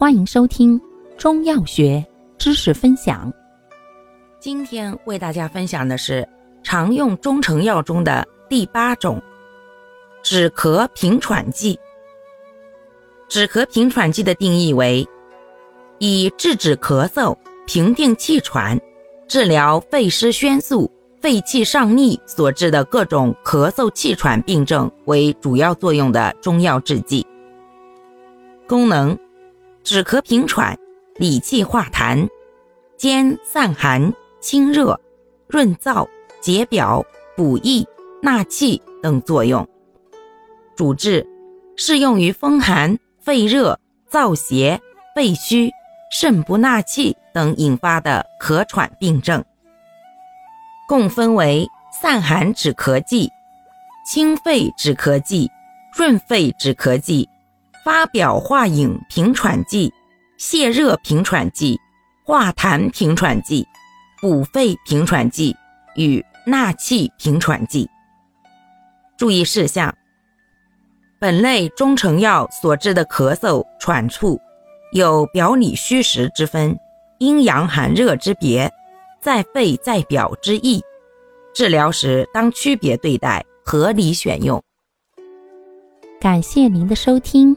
欢迎收听中药学知识分享。今天为大家分享的是常用中成药中的第八种止咳平喘剂。止咳平喘剂的定义为：以制止咳嗽、平定气喘、治疗肺湿宣肃、肺气上逆所致的各种咳嗽气喘病症为主要作用的中药制剂。功能。止咳平喘、理气化痰、兼散寒、清热、润燥、解表、补益、纳气等作用。主治适用于风寒、肺热、燥邪、肺虚、肾不纳气等引发的咳喘病症。共分为散寒止咳剂、清肺止咳剂、润肺止咳剂。发表化饮平喘剂、泻热平喘剂、化痰平喘剂、补肺平喘剂与纳气平喘剂。注意事项：本类中成药所致的咳嗽、喘促，有表里虚实之分，阴阳寒热之别，在肺在表之意。治疗时当区别对待，合理选用。感谢您的收听。